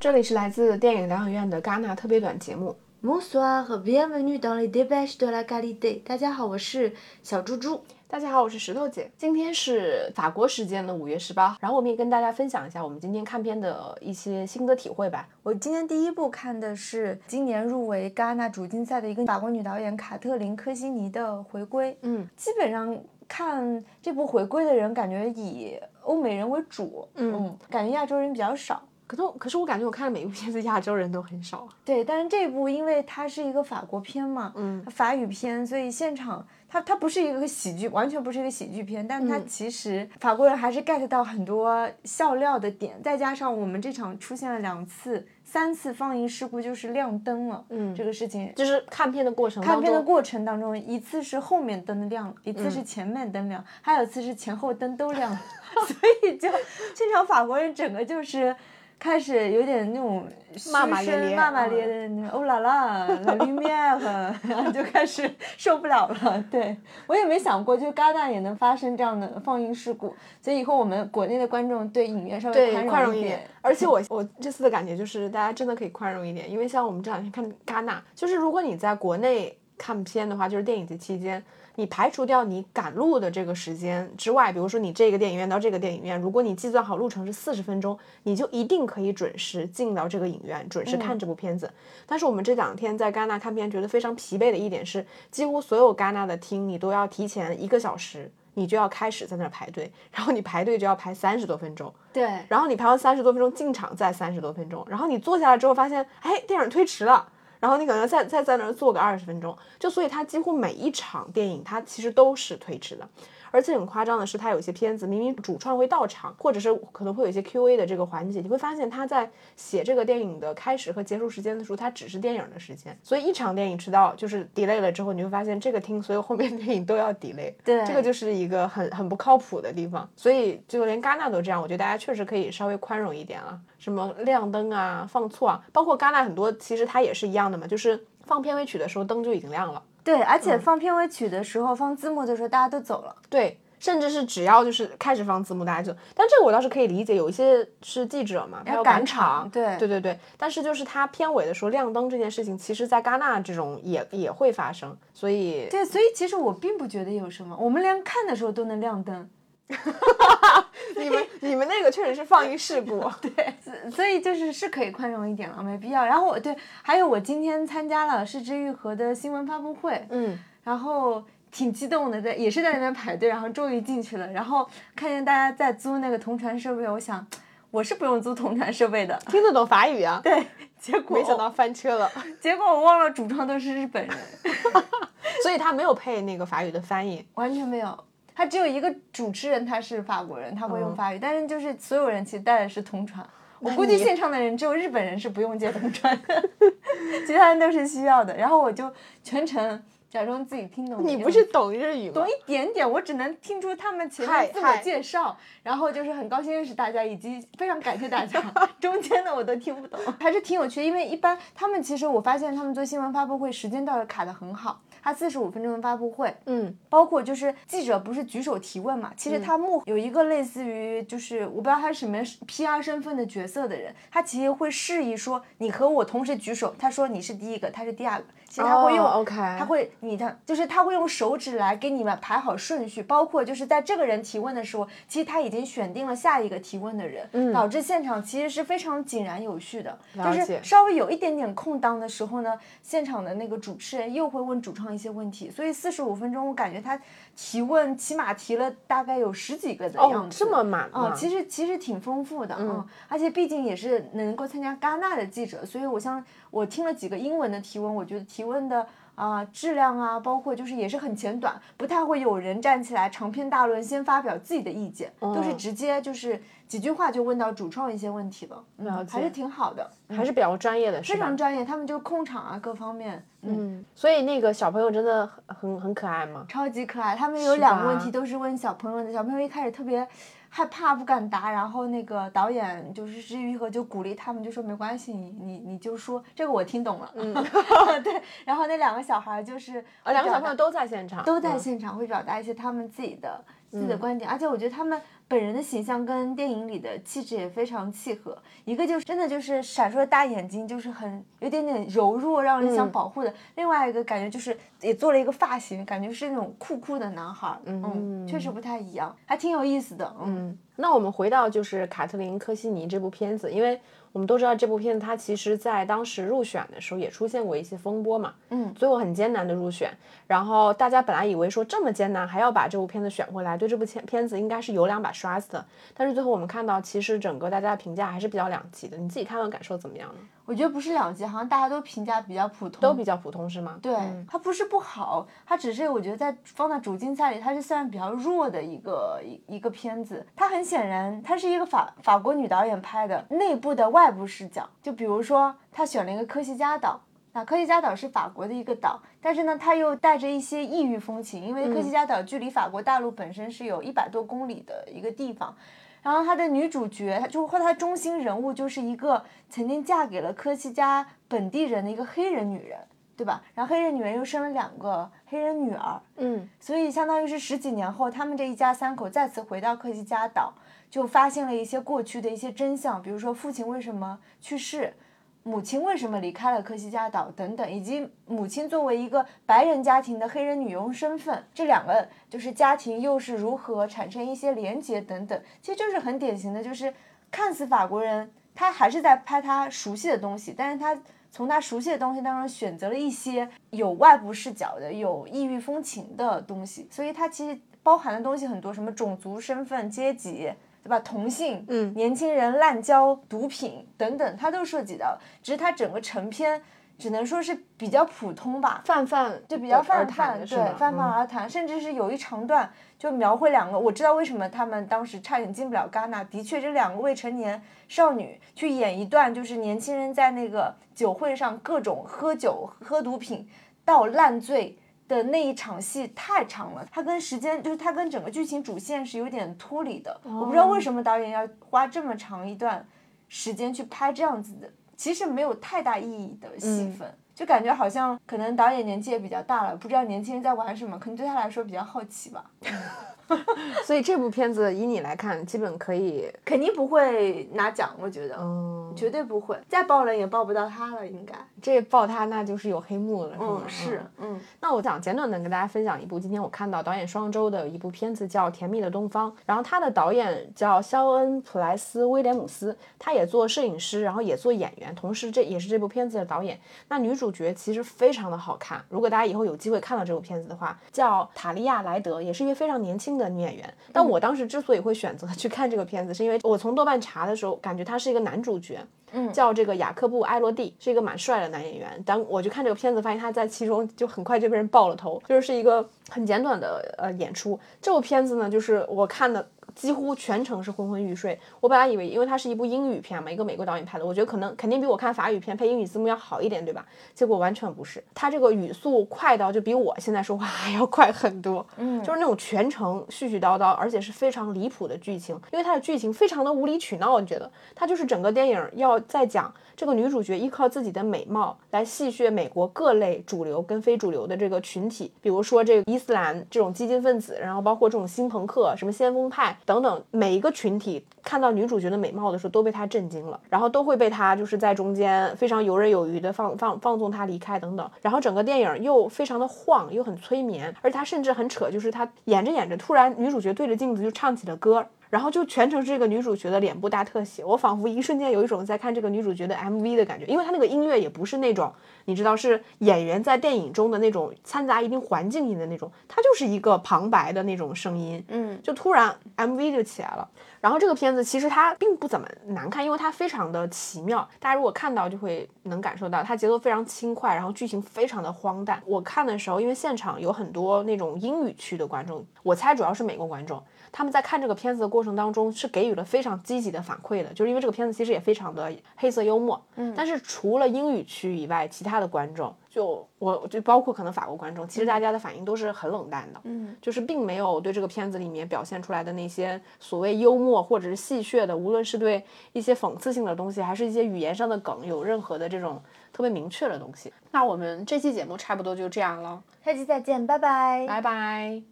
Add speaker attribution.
Speaker 1: 这里是来自电影疗养院的戛纳特别短节目。
Speaker 2: Bonsoir, bienvenue dans les débats de la qualité。大家好，我是小猪猪。
Speaker 1: 大家好，我是石头姐。今天是法国时间的五月十八号，然后我们也跟大家分享一下我们今天看片的一些心得体会吧。
Speaker 2: 我今天第一部看的是今年入围戛纳主竞赛的一个法国女导演卡特琳·科西尼的回归。
Speaker 1: 嗯，
Speaker 2: 基本上看这部回归的人，感觉以欧美人为主。
Speaker 1: 嗯
Speaker 2: 感觉亚洲人比较少。
Speaker 1: 可是可是我感觉我看的每一部片子，亚洲人都很少啊。
Speaker 2: 对，但是这部因为它是一个法国片嘛，
Speaker 1: 嗯，
Speaker 2: 法语片，所以现场它它不是一个喜剧，完全不是一个喜剧片，但它
Speaker 1: 嗯
Speaker 2: 其实法国人还是 get 到很多笑料的点，再加上我们这场出现了两次、三次放映事故，就是亮灯了，
Speaker 1: 嗯
Speaker 2: 这个事情。
Speaker 1: 就是看片的过程，
Speaker 2: 看片的过程当中，一次是后面灯亮了，一次
Speaker 1: 嗯
Speaker 2: 是前面灯亮，还有一次是前后灯都亮了，所以就 现场法国人整个就是开始有点那种
Speaker 1: 骂骂咧咧
Speaker 2: 骂骂咧
Speaker 1: 嗯
Speaker 2: 咧的那种，哦啦啦，la lumière，然后就开始受不了了。对我也没想过，就戛纳也能发生这样的放映事故，所以以后我们国内的观众对影院稍微
Speaker 1: 对
Speaker 2: 宽
Speaker 1: 宽容一
Speaker 2: 一点。
Speaker 1: 而且我我这次的感觉就是，大家真的可以宽容一点，因为像我们这两天看戛纳，就是如果你在国内看片的话，就是电影节期间，你排除掉你赶路的这个时间之外，比如说你这个电影院到这个电影院，如果你计算好路程是四十分钟，你就一定可以准时进到这个影院，准时看这部片子。但是我们这两天在戛纳看片，觉得非常疲惫的一点是，几乎所有戛纳的厅你都要提前一个小时。你就要开始在那儿排队，然后你排队就要排三十多分钟，
Speaker 2: 对，
Speaker 1: 然后你排完三十多分钟进场再三十多分钟，然后你坐下来之后发现，哎，电影推迟了，然后你可能再再在那儿坐个二十分钟，就所以它几乎每一场电影它其实都是推迟的，而且很夸张的是，他有些片子明明主创会到场，或者是可能会有一些 Q&A 的这个环节，你会发现他在写这个电影的开始和结束时间的时候，他只是电影的时间，所以一场电影迟到就是 delay 了之后，你会发现这个厅所有后面的电影都要 delay，
Speaker 2: 对
Speaker 1: 这个就是一个很很不靠谱的地方，所以就连戛纳都这样，我觉得大家确实可以稍微宽容一点了。什么亮灯啊、放错啊，包括戛纳很多其实它也是一样的嘛，就是放片尾曲的时候灯就已经亮了，
Speaker 2: 对，而
Speaker 1: 嗯
Speaker 2: 且放片尾曲的时候，放字幕的时候，大家都走了。
Speaker 1: 对，甚至是只要就是开始放字幕，大家就，但这个我倒是可以理解，有一些是记者嘛，他要
Speaker 2: 赶
Speaker 1: 赶场，
Speaker 2: 对
Speaker 1: 对对对，但是就是它片尾的时候亮灯这件事情，其实在戛纳这种也也会发生，所以
Speaker 2: 对，所以其实我并不觉得有什么，我们连看的时候都能亮灯。
Speaker 1: 你们你们那个确实是放映事故，对，
Speaker 2: 所以就是是可以宽容一点了，没必要。然后我对，还有我今天参加了失之愈合的新闻发布会，
Speaker 1: 嗯，
Speaker 2: 然后挺激动的，在也是在那边排队，然后终于进去了，然后看见大家在租那个同传设备，我想我是不用租同传设备的，
Speaker 1: 听得懂法语啊，
Speaker 2: 对，结果
Speaker 1: 没想到翻车了，
Speaker 2: 结果我忘了主创都是日本人，
Speaker 1: 所以他没有配那个法语的翻译，
Speaker 2: 完全没有。他只有一个主持人，他是法国人，他会用
Speaker 1: 嗯
Speaker 2: 法语，但是就是所有人其实带的是同传。我估计现场的人只有日本人是不用接同传的，其他人都是需要的。然后我就全程假装自己听懂。
Speaker 1: 你不是懂日语吗
Speaker 2: 懂？一点点，我只能听出他们前
Speaker 1: 嗨
Speaker 2: 面自我介绍，然后就是很高兴认识大家，以及非常感谢大家。中间的我都听不懂，还是挺有趣。因为一般他们其实我发现他们做新闻发布会时间倒是卡的很好，他四十五分钟的发布会，
Speaker 1: 嗯，
Speaker 2: 包括就是记者不是举手提问嘛，其实他幕后有一个类似于就是我不知道他是什么 PR 身份的角色的人，他其实会示意说你和我同时举手，他说你是第一个，他是第二个，其实他会用、
Speaker 1: 哦，OK。
Speaker 2: 他会你的就是他会用手指来给你们排好顺序，包括就是在这个人提问的时候，其实他已经选定了下一个提问的人，导致现场其实是非常井然有序的，就是稍微有一点点空档的时候呢，现场的那个主持人又会问主创一些问题，所以四十五分钟我感觉他提问起码提了大概有十几个的样
Speaker 1: 哦，
Speaker 2: 子，
Speaker 1: 这么满
Speaker 2: 哦，
Speaker 1: 吗？
Speaker 2: 其实其实挺丰富的，嗯，而且毕竟也是能够参加戛纳的记者，所以我像我听了几个英文的提问，我觉得提问的啊、质量啊，包括就是也是很简短，不太会有人站起来长篇大论先发表自己的意见，都是直接就是几句话就问到主创一些问题了，嗯还是挺好的，
Speaker 1: 还是比较专业的，
Speaker 2: 非常？专业，他们就控场啊各方面，嗯。
Speaker 1: 嗯，所以那个小朋友真的很很很可爱吗？
Speaker 2: 超级可爱。他们有两个问题都是问小朋友的，小朋友一开始特别害怕不敢答，然后那个导演就是施玉和就鼓励他们，就说没关系，你你你就说这个我听懂了，嗯，对。然后那两个小孩就是
Speaker 1: 啊，两个小朋友都在现场，
Speaker 2: 都在
Speaker 1: 嗯
Speaker 2: 现场会表达一些他们自己的自己的观点，而且我觉得他们本人的形象跟电影里的气质也非常契合。一个就是真的就是闪烁的大眼睛，就是很有点点柔弱，让人想保护的；另外一个感觉就是也做了一个发型，感觉是那种酷酷的男孩，嗯，确实不太一样，还挺有意思的。嗯，
Speaker 1: 那我们回到就是卡特琳·科西尼这部片子，因为。我们都知道这部片子，它其实在当时入选的时候也出现过一些风波嘛，
Speaker 2: 嗯，
Speaker 1: 最后很艰难的入选。然后大家本来以为说这么艰难还要把这部片子选回来，对这部片片子应该是有两把刷子的。但是最后我们看到，其实整个大家的评价还是比较两极的。你自己看完感受怎么样呢？
Speaker 2: 我觉得不是两极，好像大家都评价比较普通，
Speaker 1: 都比较普通是吗？
Speaker 2: 对，它不是不好，它只是我觉得在放在主竞赛里，它是算比较弱的一个一一个片子。它很显然，它是一个法法国女导演拍的内部的外部视角。就比如说，她选了一个科西嘉岛，那科西嘉岛是法国的一个岛，但是呢，它又带着一些异域风情，因为科西嘉岛距离法国大陆本身是有一百多公里的一个地方。然后她的女主角，就或她中心人物就是一个曾经嫁给了科西嘉本地人的一个黑人女人，对吧？然后黑人女人又生了两个黑人女儿，
Speaker 1: 嗯，
Speaker 2: 所以相当于是十几年后，他们这一家三口再次回到科西嘉岛，就发现了一些过去的一些真相，比如说父亲为什么去世。母亲为什么离开了科西嘉岛等等，以及母亲作为一个白人家庭的黑人女佣身份，这两个就是家庭又是如何产生一些连结等等，其实就是很典型的，就是看似法国人，他还是在拍他熟悉的东西，但是他从他熟悉的东西当中选择了一些有外部视角的、有异域风情的东西，所以它其实包含的东西很多，什么种族、身份、阶级。对吧？同性，
Speaker 1: 嗯，
Speaker 2: 年轻人滥交、毒品等等，它都涉及到。只是它整个成片只能说是比较普通吧，
Speaker 1: 泛泛，
Speaker 2: 就比较泛泛，对，泛泛而谈。甚至是有一长段就描绘两个，我知道为什么他们当时差点进不了戛纳。的确，这两个未成年少女去演一段，就是年轻人在那个酒会上各种喝酒、喝毒品到烂醉。的那一场戏太长了，它跟时间就是它跟整个剧情主线是有点脱离的。我不知道为什么导演要花这么长一段时间去拍这样子的，其实没有太大意义的戏份，就感觉好像可能导演年纪也比较大了，不知道年轻人在玩什么，可能对他来说比较好奇吧。
Speaker 1: 所以这部片子以你来看，基本可以，
Speaker 2: 肯定不会拿奖，我觉得，
Speaker 1: 嗯，
Speaker 2: 绝对不会，再爆冷也爆不到他了，应该。
Speaker 1: 这爆他那就是有黑幕了？
Speaker 2: 嗯，是，嗯。
Speaker 1: 那我想简短的跟大家分享一部，今天我看到导演双周的一部片子叫《甜蜜的东方》，然后他的导演叫肖恩·普莱斯·威廉姆斯，他也做摄影师，然后也做演员，同时这也是这部片子的导演。那女主角其实非常的好看，如果大家以后有机会看到这部片子的话，叫塔利亚·莱德，也是一位非常年轻。的女演员，但我当时之所以会选择去看这个片子，是因为我从豆瓣查的时候，感觉他是一个男主角，
Speaker 2: 嗯，
Speaker 1: 叫这个雅克布·埃罗蒂，是一个蛮帅的男演员。当我去看这个片子，发现他在其中就很快就被人爆了头，就是一个很简短的呃演出。这部片子呢，就是我看的。几乎全程是昏昏欲睡。我本来以为，因为它是一部英语片嘛，一个美国导演拍的，我觉得可能肯定比我看法语片配英语字幕要好一点，对吧？结果完全不是，它这个语速快到就比我现在说话还要快很多。
Speaker 2: 嗯，
Speaker 1: 就是那种全程絮絮叨叨，而且是非常离谱的剧情，因为它的剧情非常的无理取闹。我觉得它就是整个电影要在讲这个女主角依靠自己的美貌来戏谑美国各类主流跟非主流的这个群体，比如说这个伊斯兰这种激进分子，然后包括这种新朋克、什么先锋派。等等，每一个群体看到女主角的美貌的时候，都被她震惊了，然后都会被她就是在中间非常游刃有余的放放放纵她离开等等，然后整个电影又非常的晃，又很催眠，而她甚至很扯，就是她演着演着，突然女主角对着镜子就唱起了歌。然后就全程是这个女主角的脸部大特写，我仿佛一瞬间有一种在看这个女主角的 MV 的感觉，因为她那个音乐也不是那种你知道是演员在电影中的那种掺杂一定环境音的那种，它就是一个旁白的那种声音，
Speaker 2: 嗯，
Speaker 1: 就突然 MV 就起来了。然后这个片子其实它并不怎么难看，因为它非常的奇妙，大家如果看到就会能感受到它节奏非常轻快，然后剧情非常的荒诞。我看的时候，因为现场有很多那种英语区的观众，我猜主要是美国观众。他们在看这个片子的过程当中是给予了非常积极的反馈的，就是因为这个片子其实也非常的黑色幽默。
Speaker 2: 嗯，
Speaker 1: 但是除了英语区以外，其他的观众就我就包括可能法国观众，其实大家的反应都是很冷淡的。
Speaker 2: 嗯，
Speaker 1: 就是并没有对这个片子里面表现出来的那些所谓幽默或者是戏谑的，无论是对一些讽刺性的东西，还是一些语言上的梗，有任何的这种特别明确的东西。那我们这期节目差不多就这样了，
Speaker 2: 下期再见，拜拜，
Speaker 1: 拜拜。